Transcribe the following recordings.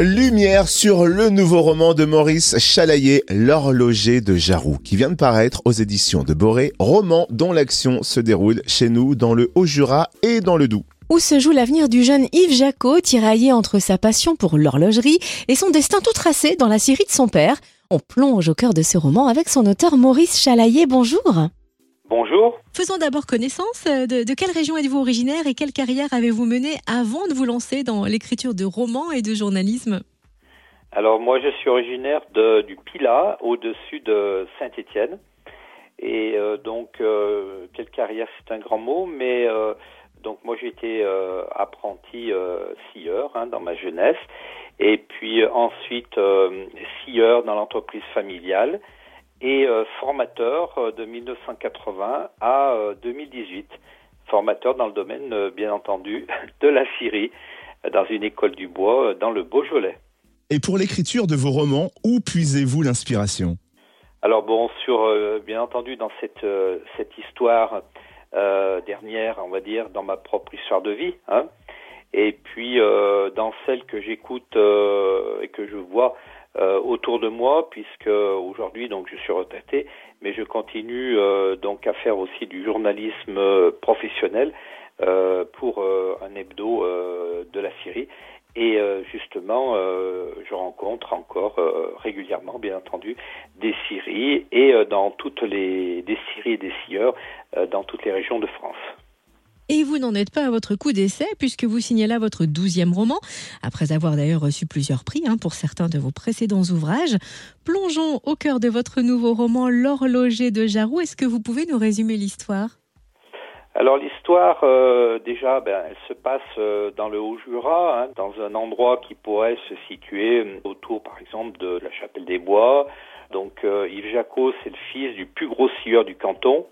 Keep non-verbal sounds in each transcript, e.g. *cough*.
Lumière sur le nouveau roman de Maurice Chalaillé, L'horloger de Jarou, qui vient de paraître aux éditions de Boré, roman dont l'action se déroule chez nous dans le Haut-Jura et dans le Doubs où se joue l'avenir du jeune Yves Jacot, tiraillé entre sa passion pour l'horlogerie et son destin tout tracé dans la série de son père. On plonge au cœur de ce roman avec son auteur Maurice Chalaillé. Bonjour. Bonjour. Faisons d'abord connaissance. Euh, de, quelle région êtes-vous originaire et quelle carrière avez-vous menée avant de vous lancer dans l'écriture de romans et de journalisme Alors moi je suis originaire de, du Pilat, au-dessus de Saint-Étienne. Et euh, donc euh, quelle carrière c'est un grand mot, mais donc moi été apprenti scieur hein, dans ma jeunesse. Et puis ensuite scieur dans l'entreprise familiale et euh, formateur euh, de 1980 à 2018. Euh, formateur dans le domaine, bien entendu, *laughs* de la Syrie, dans une école du bois dans le Beaujolais. Et pour l'écriture de vos romans, où puisez-vous l'inspiration? Alors bon, sur bien entendu dans cette cette histoire dernière, on va dire, dans ma propre histoire de vie, hein, et puis dans celle que j'écoute et que je vois euh, autour de moi, puisque aujourd'hui donc je suis retraité, mais je continue euh, donc à faire aussi du journalisme euh, professionnel pour un hebdo de la Syrie. Et justement, je rencontre encore régulièrement, bien entendu, des Syries et dans toutes les des Syries et des scieurs dans toutes les régions de France. Et vous n'en êtes pas à votre coup d'essai, puisque vous signez là votre douzième roman, après avoir d'ailleurs reçu plusieurs prix hein, pour certains de vos précédents ouvrages. Plongeons au cœur de votre nouveau roman, L'horloger de Jarou. Est-ce que vous pouvez nous résumer l'histoire? Alors l'histoire, euh, déjà, ben, elle se passe euh, dans le Haut-Jura, hein, dans un endroit qui pourrait se situer euh, autour, par exemple, de la Chapelle des Bois. Donc Yves Jacot, c'est le fils du plus gros du canton,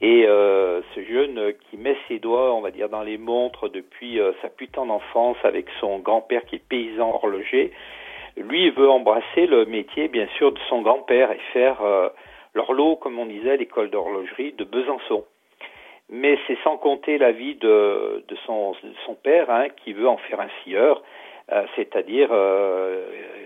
et euh, ce jeune qui met ses doigts, on va dire, dans les montres depuis euh, sa putain d'enfance avec son grand-père qui est paysan horloger, lui veut embrasser le métier, bien sûr, de son grand-père et faire euh, l'horloge, comme on disait, l'école d'horlogerie de Besançon. Mais c'est sans compter la vie de, son, père, hein, qui veut en faire un scieur, c'est-à-dire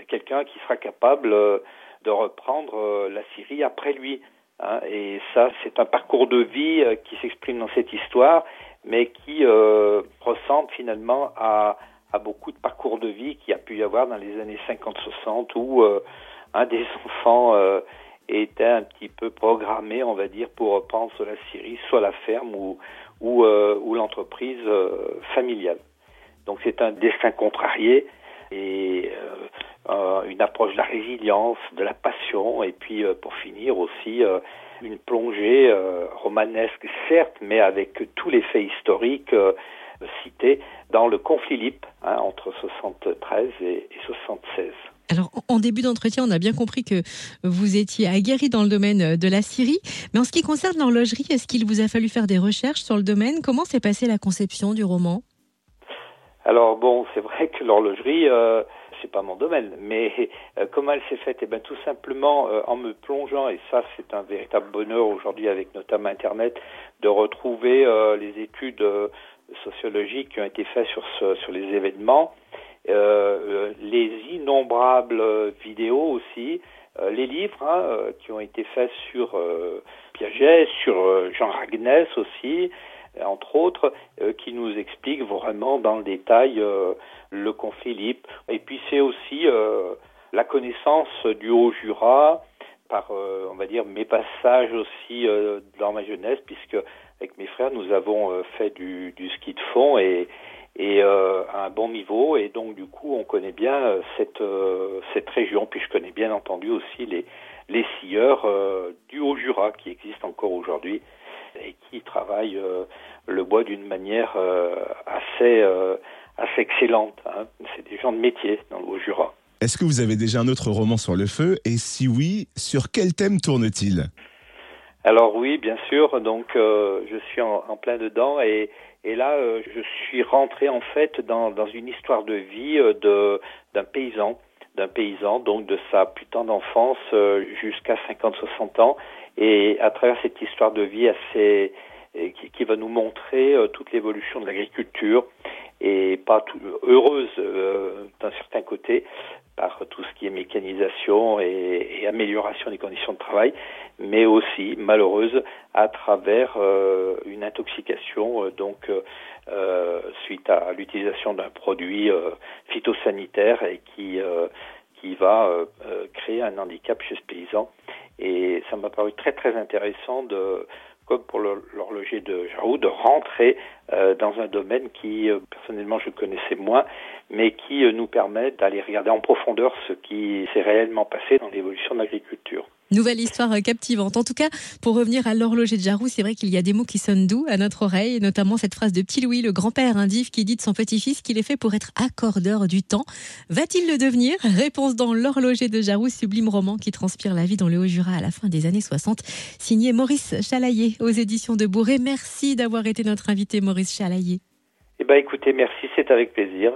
quelqu'un qui sera capable de reprendre la Syrie après lui. Hein, et ça, c'est un parcours de vie euh, qui s'exprime dans cette histoire, mais qui euh, ressemble finalement à, beaucoup de parcours de vie qu'il y a pu y avoir dans les années 50-60 où euh, un des *laughs* enfants était un petit peu programmé, on va dire, pour reprendre la Syrie, soit la ferme ou, l'entreprise familiale. Donc c'est un destin contrarié euh, une approche de la résilience, de la passion, et puis euh, pour finir aussi euh, une plongée romanesque, certes, mais avec tous les faits historiques cités dans le conflit LIP hein, entre 73 et, 76. Alors, en début d'entretien, on a bien compris que vous étiez aguerri dans le domaine de la Syrie. Mais en ce qui concerne l'horlogerie, est-ce qu'il vous a fallu faire des recherches sur le domaine? Comment s'est passée la conception du roman? Alors, bon, c'est vrai que l'horlogerie, c'est pas mon domaine, mais *laughs* euh, comment elle s'est faite? Eh bien, tout simplement euh, en me plongeant, et ça, c'est un véritable bonheur aujourd'hui avec notamment Internet, de retrouver euh, les études sociologiques qui ont été faites sur sur les événements, les innombrables vidéos aussi, les livres hein, qui ont été faits sur Piaget, sur Jean Ragnès aussi, entre autres, euh, qui nous explique vraiment dans le détail euh, le conflit libre. Et puis c'est aussi euh, la connaissance du Haut-Jura par, on va dire, mes passages aussi dans ma jeunesse, puisque avec mes frères, nous avons fait du, du, ski de fond et, et à un bon niveau. Et donc, du coup, on connaît bien cette, cette région. Puis je connais bien entendu aussi les, les scieurs du Haut-Jura qui existent encore aujourd'hui et qui travaillent euh, le bois d'une manière euh, assez, euh, assez excellente. Hein. C'est des gens de métier dans le Haut-Jura. Est-ce que vous avez déjà un autre roman sur le feu? Et si oui, sur quel thème tourne-t-il? Alors oui, bien sûr. Donc je suis en, en, plein dedans et, et là je suis rentré en fait dans, dans une histoire de vie de d'un paysan, d'un paysan donc de sa putain d'enfance jusqu'à 50-60 ans et à travers cette histoire de vie assez qui, va nous montrer euh, toute l'évolution de l'agriculture et pas tout, heureuse euh, d'un certain côté côté par tout ce qui est mécanisation et, amélioration des conditions de travail, mais aussi malheureuse à travers euh, une intoxication euh, donc euh, suite à l'utilisation d'un produit phytosanitaire et qui qui va créer un handicap chez ce paysan. Et ça m'a paru très très intéressant de comme pour l'horloger de Jarou, de rentrer euh, dans un domaine qui, euh, personnellement, je connaissais moins, mais qui euh, nous permet d'aller regarder en profondeur ce qui s'est réellement passé dans l'évolution de l'agriculture. Nouvelle histoire captivante. En tout cas, pour revenir à l'horloger de Jarou, c'est vrai qu'il y a des mots qui sonnent doux à notre oreille, notamment cette phrase de Petit Louis, le grand-père indif, qui dit de son petit-fils qu'il est fait pour être accordeur du temps. Va-t-il le devenir? Réponse dans l'horloger de Jarou, sublime roman qui transpire la vie dans le Haut-Jura à la fin des années 60, signé Maurice Chalaillé aux éditions de Bourré. Merci d'avoir été notre invité, Maurice Chalaillé. Eh ben, écoutez, merci, c'est avec plaisir.